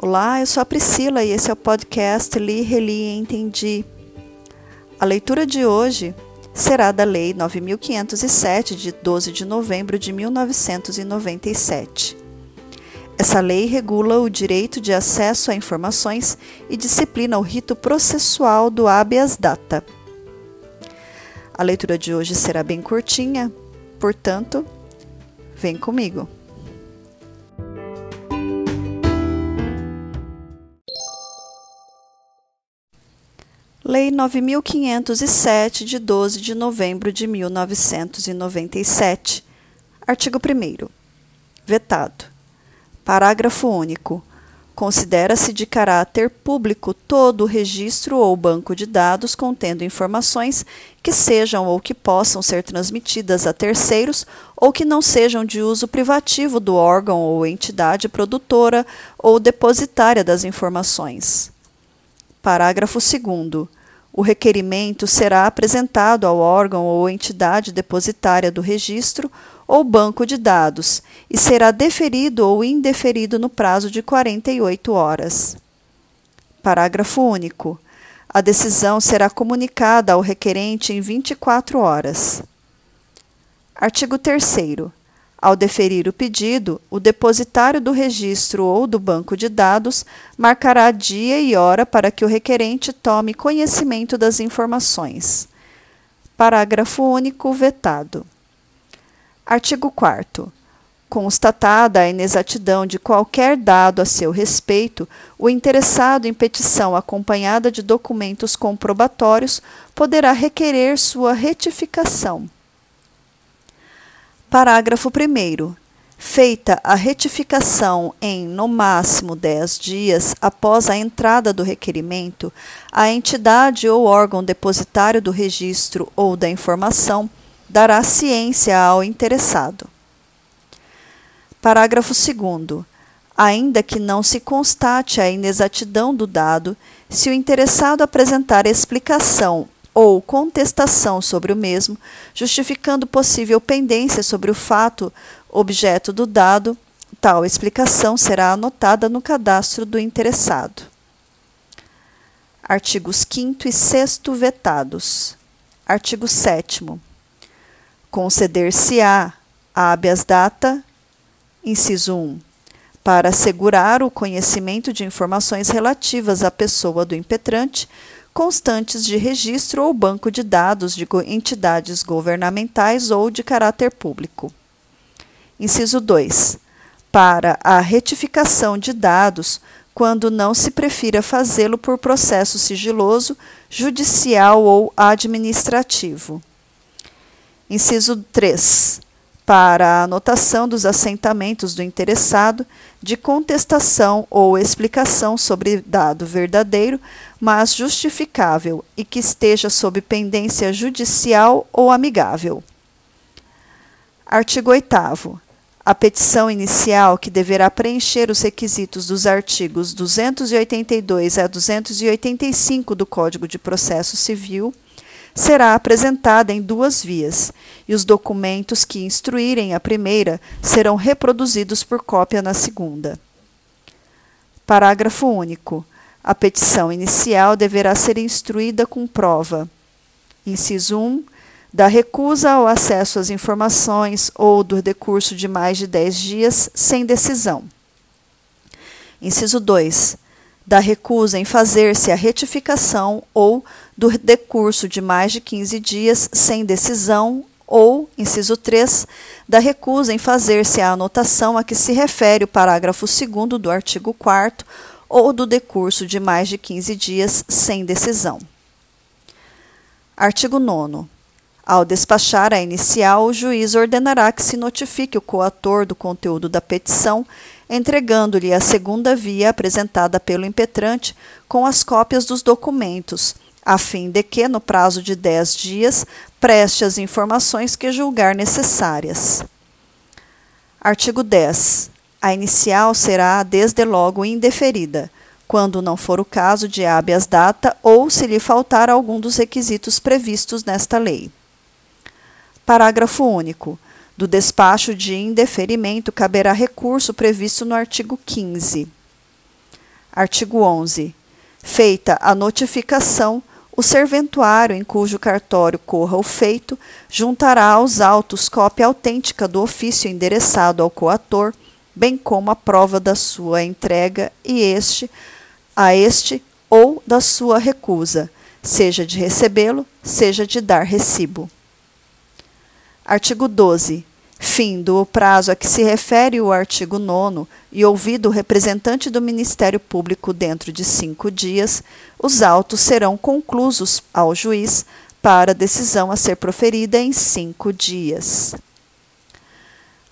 Olá, eu sou a Priscila e esse é o podcast Li, Reli e Entendi. A leitura de hoje será da Lei 9507, de 12 de novembro de 1997. Essa lei regula o direito de acesso a informações e disciplina o rito processual do habeas data. A leitura de hoje será bem curtinha, portanto, vem comigo. Lei 9507, de 12 de novembro de 1997. Artigo 1. Vetado. Parágrafo único. Considera-se de caráter público todo o registro ou banco de dados contendo informações que sejam ou que possam ser transmitidas a terceiros ou que não sejam de uso privativo do órgão ou entidade produtora ou depositária das informações. Parágrafo 2 o requerimento será apresentado ao órgão ou entidade depositária do registro ou banco de dados e será deferido ou indeferido no prazo de 48 horas. Parágrafo único. A decisão será comunicada ao requerente em 24 horas. Artigo 3 ao deferir o pedido, o depositário do registro ou do banco de dados marcará dia e hora para que o requerente tome conhecimento das informações. Parágrafo único vetado. Artigo 4. Constatada a inexatidão de qualquer dado a seu respeito, o interessado em petição acompanhada de documentos comprobatórios poderá requerer sua retificação Parágrafo 1. Feita a retificação em, no máximo, 10 dias após a entrada do requerimento, a entidade ou órgão depositário do registro ou da informação dará ciência ao interessado. Parágrafo 2. Ainda que não se constate a inexatidão do dado, se o interessado apresentar explicação ou contestação sobre o mesmo, justificando possível pendência sobre o fato objeto do dado, tal explicação será anotada no cadastro do interessado. Artigos 5 e 6 vetados. Artigo 7 Conceder-se-á habeas data, inciso 1, para assegurar o conhecimento de informações relativas à pessoa do impetrante, constantes de registro ou banco de dados de entidades governamentais ou de caráter público. Inciso 2. Para a retificação de dados, quando não se prefira fazê-lo por processo sigiloso, judicial ou administrativo. Inciso 3 para a anotação dos assentamentos do interessado de contestação ou explicação sobre dado verdadeiro, mas justificável e que esteja sob pendência judicial ou amigável. Artigo 8 a petição inicial, que deverá preencher os requisitos dos artigos 282 a 285 do Código de Processo Civil, será apresentada em duas vias, e os documentos que instruírem a primeira serão reproduzidos por cópia na segunda. Parágrafo único. A petição inicial deverá ser instruída com prova. Inciso 1. Da recusa ao acesso às informações ou do decurso de mais de 10 dias sem decisão. Inciso 2 da recusa em fazer-se a retificação ou do decurso de mais de 15 dias sem decisão ou, inciso 3, da recusa em fazer-se a anotação a que se refere o parágrafo 2 do artigo 4 ou do decurso de mais de 15 dias sem decisão. Artigo 9 ao despachar a inicial, o juiz ordenará que se notifique o coator do conteúdo da petição, entregando-lhe a segunda via apresentada pelo impetrante com as cópias dos documentos, a fim de que, no prazo de dez dias, preste as informações que julgar necessárias. Artigo 10. A inicial será, desde logo, indeferida, quando não for o caso de habeas data ou se lhe faltar algum dos requisitos previstos nesta lei. Parágrafo único. Do despacho de indeferimento caberá recurso previsto no artigo 15. Artigo 11. Feita a notificação, o serventuário em cujo cartório corra o feito juntará aos autos cópia autêntica do ofício endereçado ao coator, bem como a prova da sua entrega e este a este ou da sua recusa, seja de recebê-lo, seja de dar recibo. Artigo 12. Findo o prazo a que se refere o artigo 9 e ouvido o representante do Ministério Público dentro de cinco dias, os autos serão conclusos ao juiz para decisão a ser proferida em cinco dias.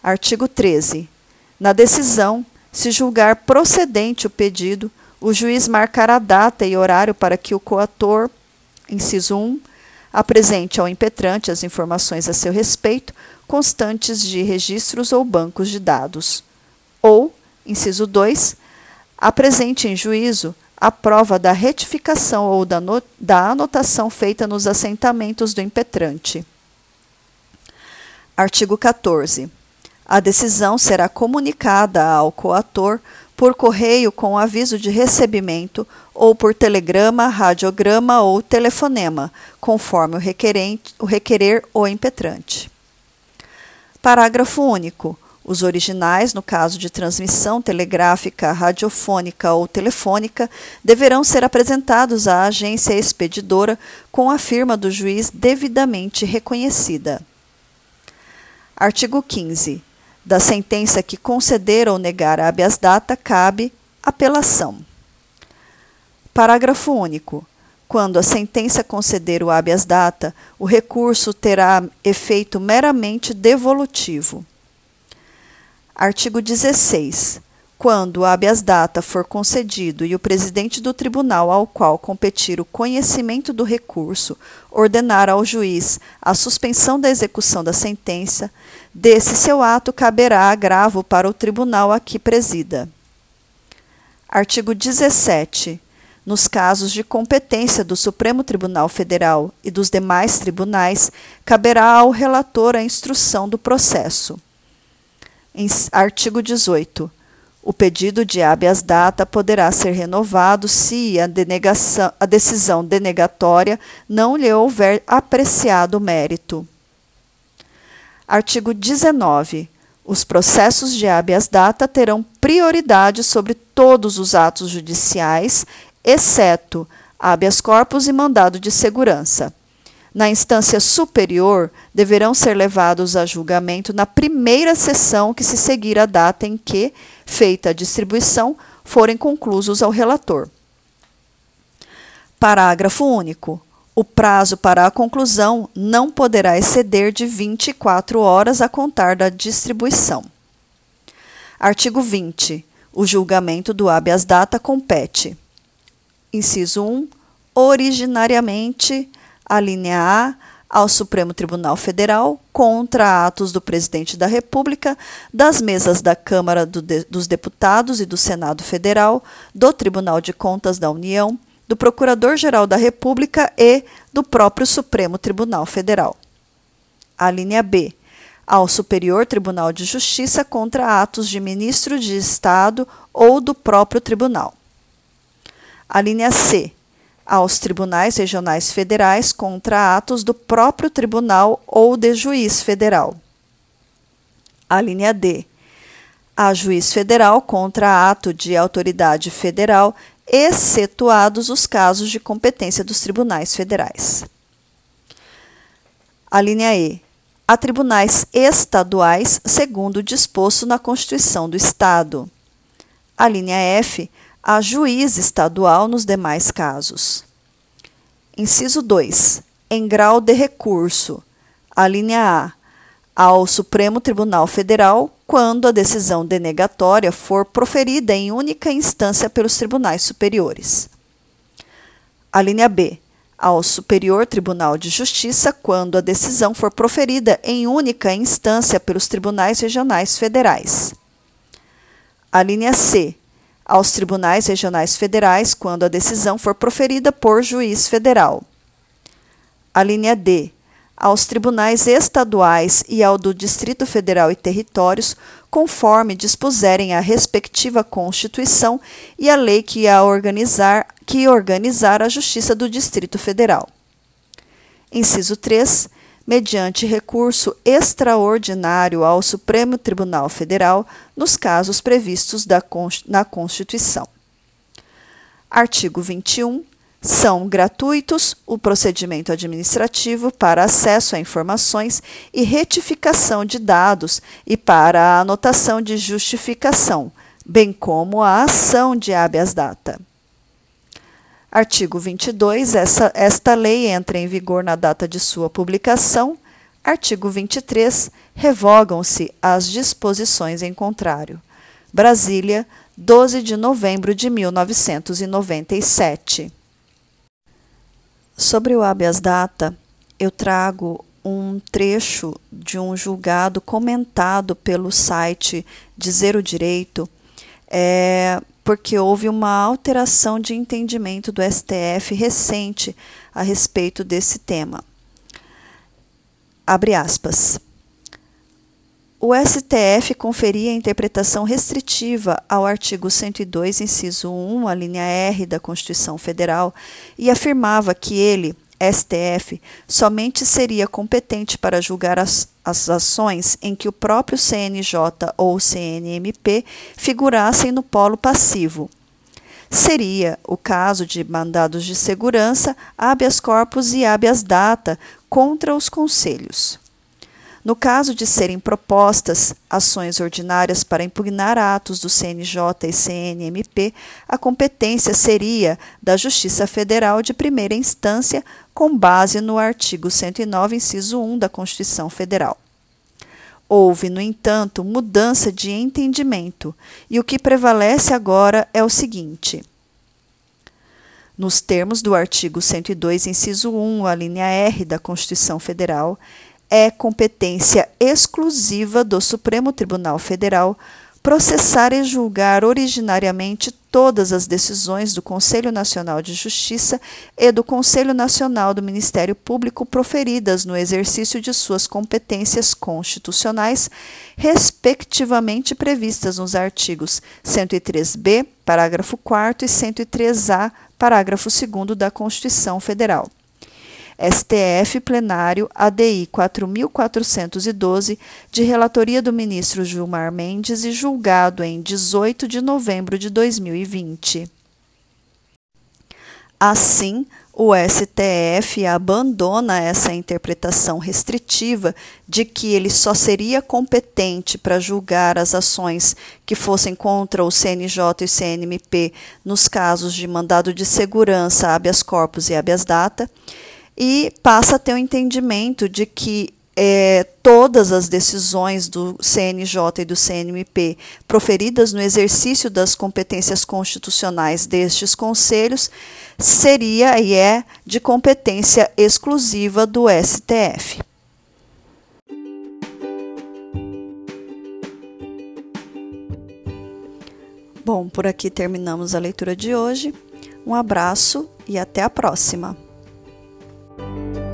Artigo 13. Na decisão, se julgar procedente o pedido, o juiz marcará data e horário para que o coator, inciso 1, apresente ao impetrante as informações a seu respeito, constantes de registros ou bancos de dados. Ou, inciso 2, apresente em juízo a prova da retificação ou da, da anotação feita nos assentamentos do impetrante. Artigo 14. A decisão será comunicada ao coator por correio com aviso de recebimento ou por telegrama, radiograma ou telefonema, conforme o, o requerer o impetrante. Parágrafo único. Os originais, no caso de transmissão telegráfica, radiofônica ou telefônica, deverão ser apresentados à agência expedidora com a firma do juiz devidamente reconhecida. Artigo 15. Da sentença que conceder ou negar habeas data, cabe apelação. Parágrafo único. Quando a sentença conceder o habeas data, o recurso terá efeito meramente devolutivo. Artigo 16. Quando o habeas data for concedido e o presidente do tribunal ao qual competir o conhecimento do recurso ordenar ao juiz a suspensão da execução da sentença, desse seu ato caberá agravo para o tribunal a que presida. Artigo 17 nos casos de competência do Supremo Tribunal Federal e dos demais tribunais, caberá ao relator a instrução do processo. Em artigo 18. O pedido de habeas data poderá ser renovado se a, a decisão denegatória não lhe houver apreciado mérito. Artigo 19. Os processos de habeas data terão prioridade sobre todos os atos judiciais exceto habeas corpus e mandado de segurança. Na instância superior, deverão ser levados a julgamento na primeira sessão que se seguir a data em que, feita a distribuição, forem conclusos ao relator. Parágrafo único. O prazo para a conclusão não poderá exceder de 24 horas a contar da distribuição. Artigo 20. O julgamento do habeas data compete Inciso 1. Originariamente, a linha A ao Supremo Tribunal Federal contra atos do Presidente da República, das mesas da Câmara do de, dos Deputados e do Senado Federal, do Tribunal de Contas da União, do Procurador-Geral da República e do próprio Supremo Tribunal Federal. A linha B. Ao Superior Tribunal de Justiça contra atos de ministro de Estado ou do próprio tribunal. A linha C. Aos tribunais regionais federais contra atos do próprio tribunal ou de juiz federal. A linha D. A juiz federal contra ato de autoridade federal, excetuados os casos de competência dos tribunais federais. A linha E. A tribunais estaduais, segundo o disposto na Constituição do Estado. A linha F a juiz estadual nos demais casos. Inciso 2. Em grau de recurso. A linha A. Ao Supremo Tribunal Federal, quando a decisão denegatória for proferida em única instância pelos tribunais superiores. A linha B. Ao Superior Tribunal de Justiça, quando a decisão for proferida em única instância pelos tribunais regionais federais. A linha C aos tribunais regionais federais quando a decisão for proferida por juiz federal. A linha D. aos tribunais estaduais e ao do Distrito Federal e Territórios, conforme dispuserem a respectiva Constituição e a lei que a organizar, que organizar a Justiça do Distrito Federal. Inciso 3. Mediante recurso extraordinário ao Supremo Tribunal Federal, nos casos previstos da, na Constituição. Artigo 21 são gratuitos o procedimento administrativo para acesso a informações e retificação de dados e para a anotação de justificação, bem como a ação de habeas data. Artigo 22. Essa, esta lei entra em vigor na data de sua publicação. Artigo 23. Revogam-se as disposições em contrário. Brasília, 12 de novembro de 1997. Sobre o habeas data, eu trago um trecho de um julgado comentado pelo site Dizer o Direito, é, porque houve uma alteração de entendimento do STF recente a respeito desse tema. Abre aspas. O STF conferia interpretação restritiva ao artigo 102, inciso 1, a linha R da Constituição Federal, e afirmava que ele, STF, somente seria competente para julgar as, as ações em que o próprio CNJ ou CNMP figurassem no polo passivo. Seria o caso de mandados de segurança, habeas corpus e habeas data contra os conselhos. No caso de serem propostas ações ordinárias para impugnar atos do CNJ e CNMP, a competência seria da Justiça Federal de primeira instância, com base no artigo 109, inciso 1 da Constituição Federal. Houve, no entanto, mudança de entendimento, e o que prevalece agora é o seguinte. Nos termos do artigo 102, inciso 1, a linha R da Constituição Federal, é competência exclusiva do Supremo Tribunal Federal processar e julgar originariamente todas as decisões do Conselho Nacional de Justiça e do Conselho Nacional do Ministério Público proferidas no exercício de suas competências constitucionais, respectivamente previstas nos artigos 103b, parágrafo 4 e 103a, parágrafo 2 da Constituição Federal. STF Plenário ADI 4412, de relatoria do ministro Gilmar Mendes e julgado em 18 de novembro de 2020. Assim, o STF abandona essa interpretação restritiva de que ele só seria competente para julgar as ações que fossem contra o CNJ e CNMP nos casos de mandado de segurança, habeas corpus e habeas data e passa a ter o um entendimento de que é, todas as decisões do CNJ e do CNMP proferidas no exercício das competências constitucionais destes conselhos seria e é de competência exclusiva do STF. Bom, por aqui terminamos a leitura de hoje. Um abraço e até a próxima! Thank you